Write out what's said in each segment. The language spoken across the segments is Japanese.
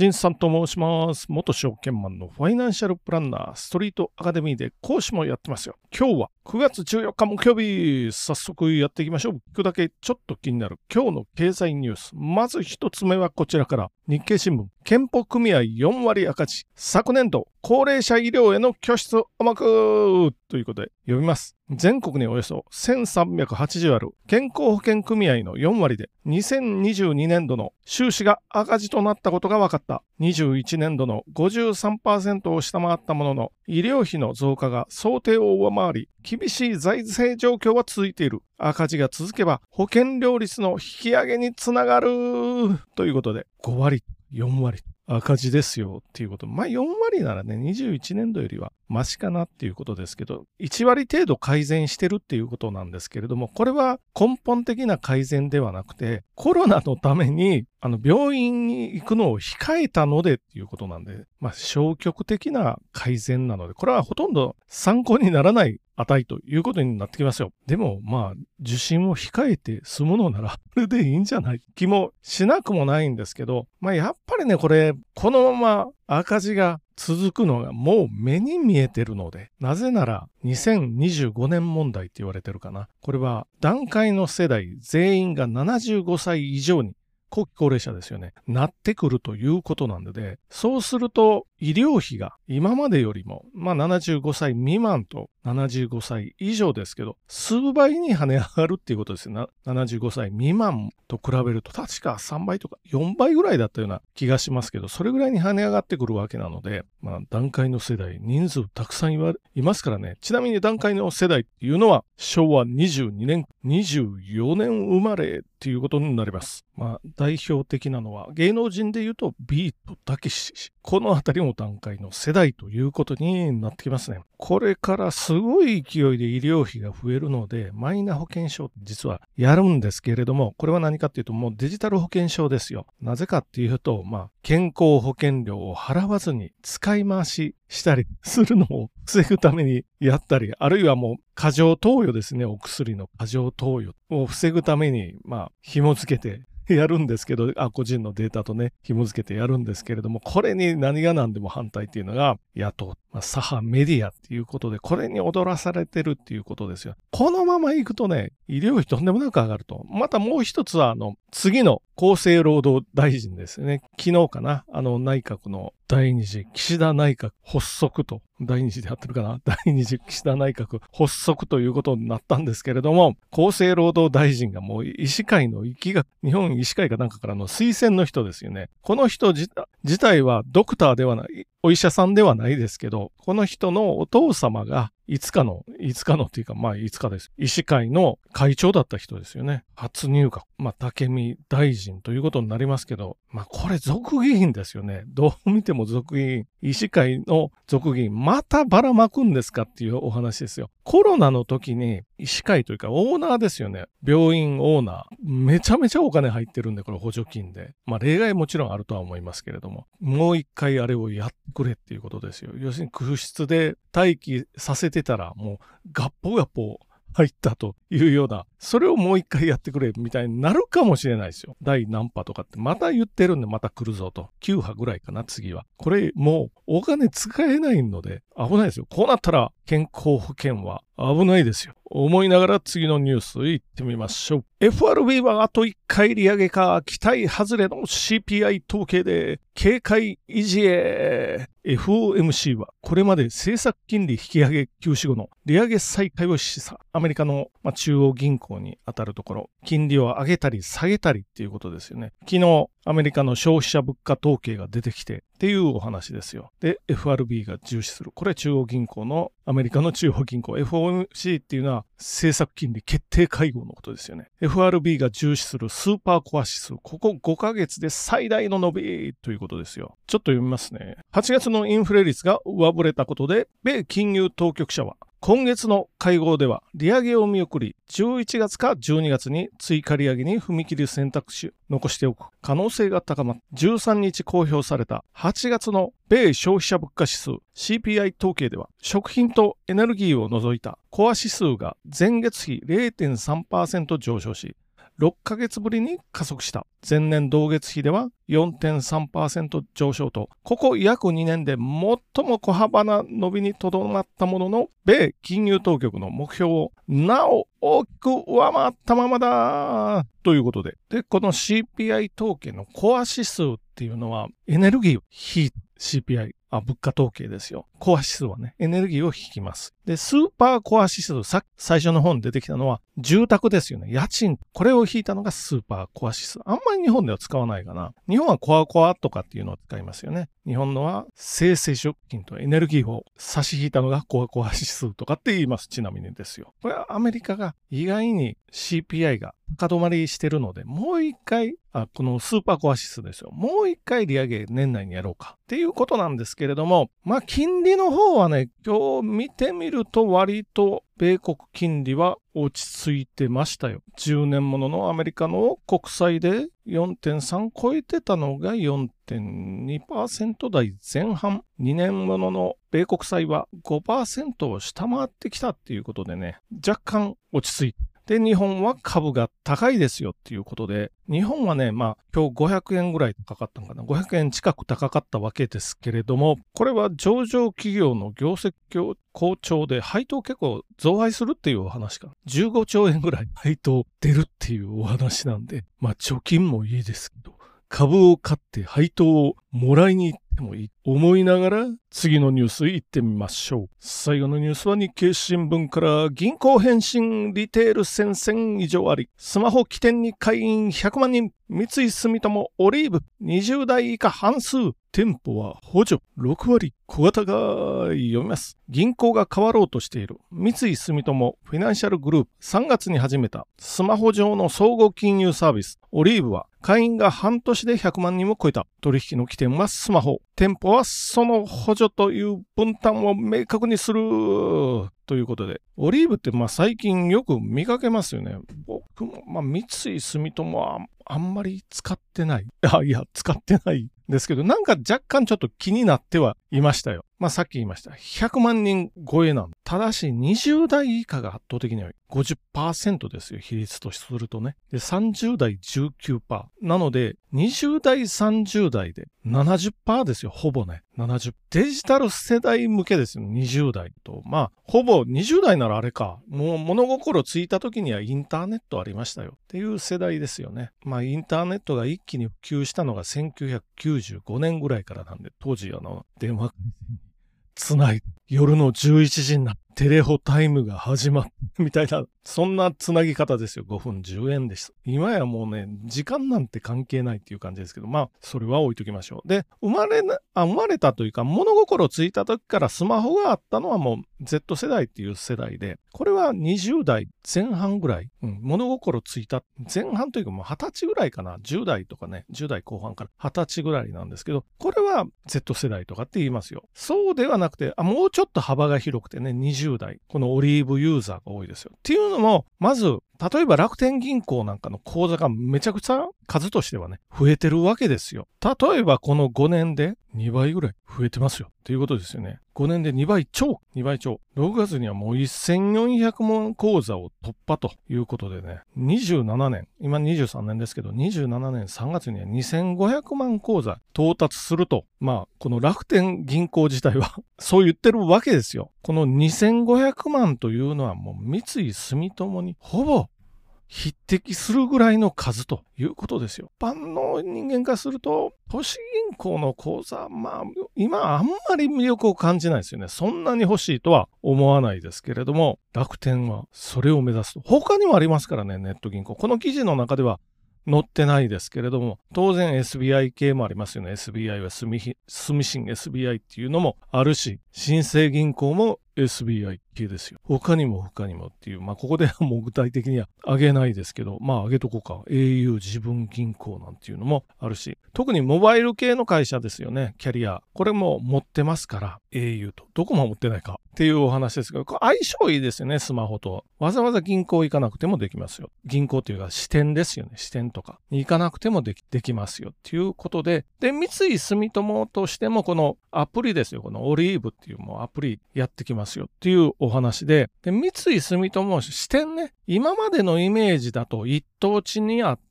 新さんと申します。元証券マンのファイナンシャルプランナー、ストリートアカデミーで講師もやってますよ。今日は9月14日木曜日、早速やっていきましょう。聞くだけちょっと気になる今日の経済ニュース。まず一つ目はこちらから、日経新聞、健保組合4割赤字、昨年度、高齢者医療への拠出甘くということで読みます。全国におよそ1380ある健康保険組合の4割で2022年度の収支が赤字となったことが分かった。21年度の53%を下回ったものの医療費の増加が想定を上回り厳しい財政状況は続いている。赤字が続けば保険料率の引き上げにつながるということで5割、4割赤字ですよっていうこと。まあ4割ならね、21年度よりはマシかなっていうことですけど、1割程度改善してるっていうことなんですけれども、これは根本的な改善ではなくて、コロナのためにあの病院に行くのを控えたのでっていうことなんで、まあ消極的な改善なので、これはほとんど参考にならない値ということになってきますよ。でも、まあ、受診を控えて済むのなら、これでいいんじゃない？気もしなくもないんですけど、まあ、やっぱりね、これ、このまま赤字が続くのがもう目に見えてるので、なぜなら2025年問題って言われてるかな。これは段階の世代全員が75歳以上に後期高齢者ですよね。なってくるということなんで、そうすると医療費が今までよりも、まあ75歳未満と75歳以上ですけど、数倍に跳ね上がるっていうことですよ。75歳未満と比べると、確か3倍とか4倍ぐらいだったような気がしますけど、それぐらいに跳ね上がってくるわけなので、まあ段階の世代、人数たくさんいますからね。ちなみに段階の世代っていうのは、昭和22年、24年生まれっていうことになります。まあ代表的なのは、芸能人で言うとビートたけし。このあたりも段階の世代ということになってきますね。これからすごい勢いで医療費が増えるので、マイナ保険証実はやるんですけれども、これは何かっていうと、もうデジタル保険証ですよ。なぜかっていうと、まあ、健康保険料を払わずに使い回ししたりするのを防ぐためにやったり、あるいはもう過剰投与ですね、お薬の過剰投与を防ぐために、まあ、紐付けて やるんですけど、あ、個人のデータとね、紐付けてやるんですけれども、これに何が何でも反対っていうのが野党、まあ、左派メディアっていうことで、これに踊らされてるっていうことですよ。このまま行くとね、医療費とんでもなく上がると。またもう一つは、あの、次の厚生労働大臣ですね。昨日かな、あの内閣の第二次岸田内閣発足と、第二次でやってるかな？第二次岸田内閣発足ということになったんですけれども、厚生労働大臣がもう医師会のきが、日本医師会かなんかからの推薦の人ですよね。この人自体はドクターではない、お医者さんではないですけど、この人のお父様がいつかの、いつかのっていうか、まあ、いつかです。医師会の会長だった人ですよね。初入閣。まあ、竹見大臣ということになりますけど、まあ、これ俗議員ですよね。どう見ても俗議員。医師会の俗議員、またばらまくんですかっていうお話ですよ。コロナの時に医師会というかオーナーですよね。病院オーナー。めちゃめちゃお金入ってるんで、これ補助金で。まあ、例外もちろんあるとは思いますけれども、もう一回あれをやってくれっていうことですよ。要するに空室で待機させてたら、もうガッポガッポ入ったというような、それをもう一回やってくれみたいになるかもしれないですよ。第何波とかってまた言ってるんでまた来るぞと。9波ぐらいかな、次は。これもうお金使えないので危ないですよ。こうなったら健康保険は危ないですよ。思いながら次のニュース行ってみましょう。FRB はあと1回利上げか、期待外れの CPI 統計で警戒維持へ。FOMC はこれまで政策金利引き上げ休止後の利上げ再開を示唆。アメリカの、ま中央銀行に当たるところ、金利を上げたり下げたりっていうことですよね。昨日、アメリカの消費者物価統計が出てきてっていうお話ですよ。で、FRB が重視する。これ中央銀行の、アメリカの中央銀行、FOMC っていうのは政策金利決定会合のことですよね。FRB が重視するスーパーコア指数、ここ5ヶ月で最大の伸びということですよ。ちょっと読みますね。8月のインフレ率が上振れたことで、米金融当局者は今月の会合では利上げを見送り、11月か12月に追加利上げに踏み切る選択肢残しておく可能性が高まっ13日公表された8月の米消費者物価指数 CPI 統計では食品とエネルギーを除いたコア指数が前月比0.3%上昇し、6ヶ月ぶりに加速した。前年同月比では4.3%上昇と、ここ約2年で最も小幅な伸びにとどまったものの、米金融当局の目標をなお大きく上回ったままだということで。で、この CPI 統計のコア指数っていうのはエネルギーを引い CPI あ、物価統計ですよ。コア指数はね、エネルギーを引きます。で、スーパーコア指数、さ最初の本出てきたのは、住宅ですよね。家賃。これを引いたのがスーパーコア指数。あんまり日本では使わないかな。日本はコアコアとかっていうのを使いますよね。日本のは生成食品とエネルギーを差し引いたのがコアコア指数とかって言います。ちなみにですよ。これはアメリカが意外に CPI が高止まりしてるので、もう一回、あ、このスーパーコア指数ですよ。もう一回利上げ年内にやろうか。っていうことなんですけれども、まあ、金利の方はね、今日見てみると割と米国金利は落ち着いてましたよ。10年もののアメリカの国債で4.3超えてたのが4.2%台前半。2年ものの米国債は5%を下回ってきたっていうことでね、若干落ち着いてで、日本は株が高いですよっていうことで、日本はね、まあ、今日500円ぐらい高かったのかな。500円近く高かったわけですけれども、これは上場企業の業績好調で配当結構増配するっていうお話か。15兆円ぐらい配当出るっていうお話なんで、まあ、貯金もいいですけど、株を買って配当をもらいに行ってもいい。思いながら次のニュース行ってみましょう。最後のニュースは日経新聞から銀行返信リテール戦線以上あり、スマホ起点に会員100万人、三井住友オリーブ。20代以下半数、店舗は補助。6割、小型が読みます。銀行が変わろうとしている。三井住友フィナンシャルグループ。3月に始めた。スマホ上の総合金融サービス。オリーブは会員が半年で100万人を超えた。取引の起点はスマホ。店舗はその補助という分担を明確にする。ということで。オリーブってまあ最近よく見かけますよね。僕もまあ三井住友はあんまり使ってない。あ、いや、使ってないですけど、なんか若干ちょっと気になってはいましたよ。まあさっき言いました。100万人超えなんただし20代以下が圧倒的に多い。50%ですよ、比率とするとね。で、30代19%。なので、20代、30代で70%ですよ、ほぼね。70。デジタル世代向けですよ、20代と。まあ、ほぼ20代ならあれか。もう物心ついた時にはインターネットありましたよ。っていう世代ですよね。まあ、インターネットが一気に普及したのが1995年ぐらいからなんで、当時あの、電話つない夜の11時になった、テレホタイムが始まっみたいな、そんなつなぎ方ですよ。5分10円でした。今やもうね、時間なんて関係ないっていう感じですけど、まあ、それは置いときましょう。で、生まれな、あ、生まれたというか、物心ついた時からスマホがあったのはもう Z 世代っていう世代で、これは20代前半ぐらい、うん、物心ついた、前半というかもう20歳ぐらいかな、10代とかね、10代後半から20歳ぐらいなんですけど、これは Z 世代とかって言いますよ。そうではなくて、あ、もうちょっと幅が広くてね、20代、このオリーブユーザーが多いですよ。っていうのも、まず、例えば楽天銀行なんかの口座がめちゃくちゃ数としてはね、増えてるわけですよ。例えばこの5年で2倍ぐらい増えてますよ。っていうことですよね。5年で2倍超、2倍超。6月にはもう1400万口座を突破ということでね、27年、今23年ですけど、27年3月には2500万口座到達すると、まあ、この楽天銀行自体は そう言ってるわけですよ。この2500万というのはもう三井住友にほぼ匹敵するぐらいの数ということですよ。一般の人間化すると、都市銀行の口座、まあ、今あんまり魅力を感じないですよね。そんなに欲しいとは思わないですけれども、楽天はそれを目指すと。他にもありますからね、ネット銀行。この記事の中では載ってないですけれども、当然 SBI 系もありますよね。SBI は住信 SBI っていうのもあるし、新生銀行も SBI 系ですよ。他にも他にもっていう、まあここでは もう具体的には挙げないですけど、まあ挙げとこうか。au 自分銀行なんていうのもあるし、特にモバイル系の会社ですよね。キャリア。これも持ってますから、au と。どこも持ってないかっていうお話ですけど、相性いいですよね、スマホと。わざわざ銀行行かなくてもできますよ。銀行っていうか支店ですよね。支店とかに行かなくてもできできますよっていうことで、で、三井住友としてもこのアプリですよ。このオリーブっていうもうアプリやってきまますよっていうお話で、で三井住友支店ね、今までのイメージだと一等地にあって、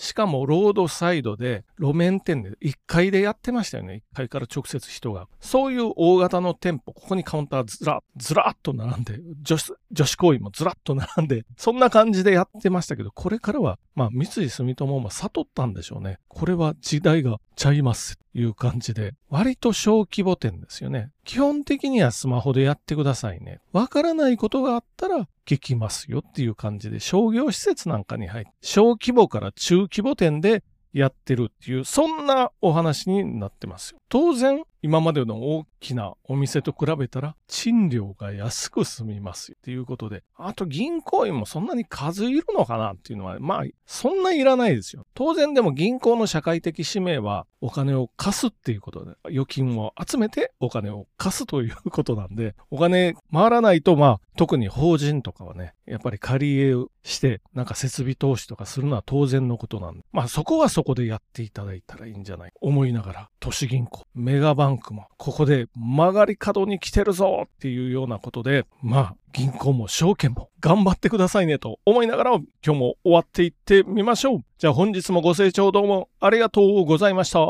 しかもロードサイドで路面店で1階でやってましたよね。1階から直接人が。そういう大型の店舗、ここにカウンターずら、ずらっと並んで、女子、女子行為もずらっと並んで、そんな感じでやってましたけど、これからは、まあ、三井住友も悟ったんでしょうね。これは時代がちゃいますという感じで、割と小規模店ですよね。基本的にはスマホでやってくださいね。わからないことがあったら聞きますよっていう感じで、商業施設なんかに入って、小規模から中規模店でやってるっていう、そんなお話になってますよ。当然、今までの大きなお店と比べたら賃料が安く済みますっていうことで、あと銀行員もそんなに数いるのかなっていうのは、まあ、そんないらないですよ。当然でも銀行の社会的使命はお金を貸すっていうことで、預金を集めてお金を貸すということなんで、お金回らないと、まあ、特に法人とかはね、やっぱり借り入れして、なんか設備投資とかするのは当然のことなんで、まあそこはそこでやっていただいたらいいんじゃない思いながら、都市銀行、メガバンクも、ここで曲がり角に来てるぞっていうようなことで、まあ、銀行も証券も頑張ってくださいねと思いながら今日も終わっていってみましょう。じゃあ本日もご清聴どうもありがとうございました。